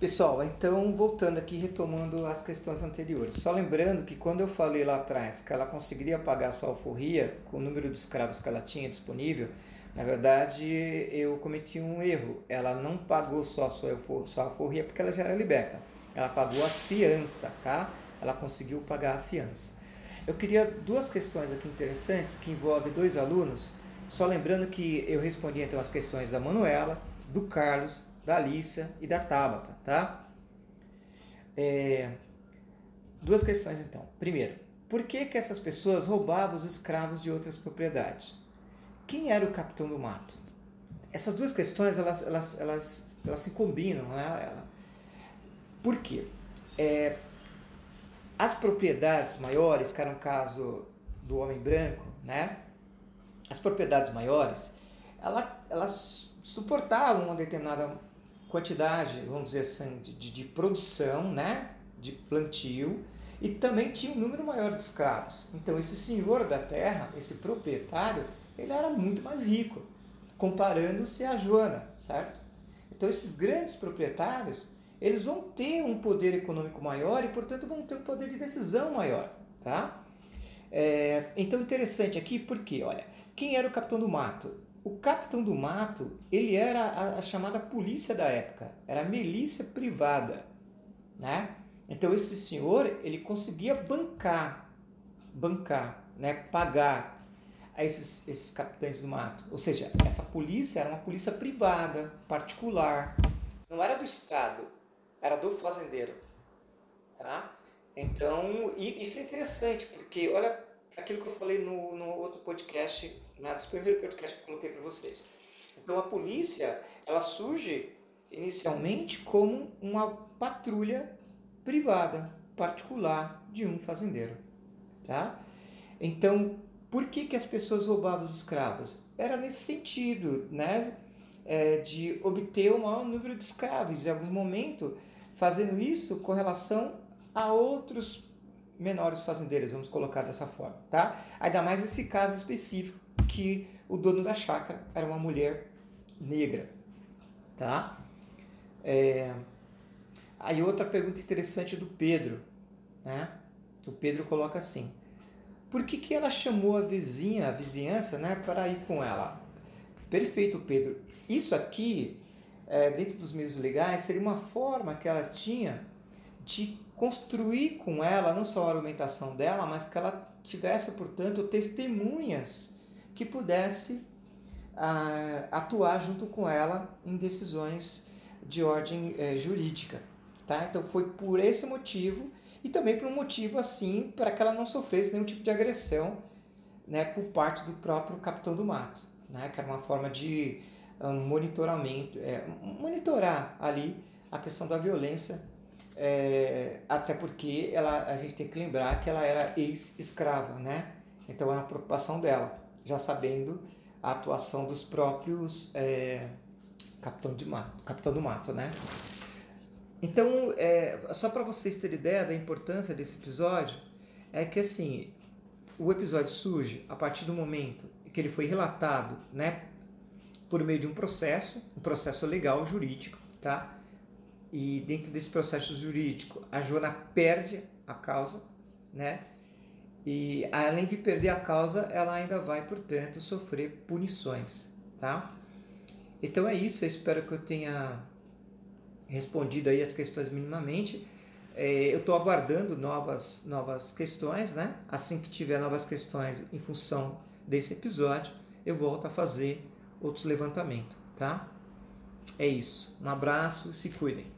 Pessoal, então voltando aqui, retomando as questões anteriores. Só lembrando que quando eu falei lá atrás que ela conseguiria pagar sua alforria com o número de escravos que ela tinha disponível, na verdade eu cometi um erro. Ela não pagou só sua, sua alforria porque ela já era liberta. Ela pagou a fiança, tá? Ela conseguiu pagar a fiança. Eu queria duas questões aqui interessantes que envolvem dois alunos. Só lembrando que eu respondi então as questões da Manuela, do Carlos da Alícia e da Tabata, tá? É, duas questões então. Primeiro, por que, que essas pessoas roubavam os escravos de outras propriedades? Quem era o capitão do mato? Essas duas questões elas, elas, elas, elas se combinam, né? Por quê? É, as propriedades maiores, que era um caso do homem branco, né? As propriedades maiores, ela, elas suportavam uma determinada quantidade, vamos dizer assim, de, de, produção, né? de plantio, e também tinha um número maior de escravos. Então esse senhor da terra, esse proprietário, ele era muito mais rico, comparando-se a Joana, certo? Então esses grandes proprietários, eles vão ter um poder econômico maior e, portanto, vão ter um poder de decisão maior, tá? É, então interessante aqui porque, olha, quem era o capitão do mato? O capitão do mato, ele era a, a chamada polícia da época, era a milícia privada, né? Então esse senhor, ele conseguia bancar, bancar, né, pagar a esses, esses capitães do mato. Ou seja, essa polícia era uma polícia privada, particular, não era do Estado, era do fazendeiro, tá? Então, isso é interessante, porque olha aquilo que eu falei no, no outro podcast na, dos primeiros podcasts que eu coloquei para vocês. Então a polícia, ela surge inicialmente como uma patrulha privada, particular de um fazendeiro, tá? Então, por que, que as pessoas roubavam os escravos? Era nesse sentido, né? É, de obter o maior número de escravos, em algum momento, fazendo isso com relação a outros menores fazendeiros, vamos colocar dessa forma, tá? Ainda mais esse caso específico que o dono da chácara era uma mulher negra, tá? É... Aí outra pergunta interessante do Pedro, né? O Pedro coloca assim: por que, que ela chamou a vizinha, a vizinhança, né, para ir com ela? Perfeito, Pedro. Isso aqui, é, dentro dos meios legais, seria uma forma que ela tinha de construir com ela não só a argumentação dela, mas que ela tivesse, portanto, testemunhas que pudesse ah, atuar junto com ela em decisões de ordem eh, jurídica. Tá? Então foi por esse motivo e também por um motivo assim para que ela não sofresse nenhum tipo de agressão né, por parte do próprio capitão do mato, né, que era uma forma de um, monitoramento, é, monitorar ali a questão da violência, é, até porque ela, a gente tem que lembrar que ela era ex-escrava, né? Então é uma preocupação dela já sabendo a atuação dos próprios é, capitão, de mato, capitão do mato, né? Então, é, só para vocês terem ideia da importância desse episódio, é que assim, o episódio surge a partir do momento que ele foi relatado, né, por meio de um processo, um processo legal jurídico, tá? E dentro desse processo jurídico, a Joana perde a causa, né? E além de perder a causa, ela ainda vai, portanto, sofrer punições, tá? Então é isso, eu espero que eu tenha respondido aí as questões minimamente. É, eu estou aguardando novas, novas questões, né? Assim que tiver novas questões em função desse episódio, eu volto a fazer outros levantamentos, tá? É isso. Um abraço, se cuidem.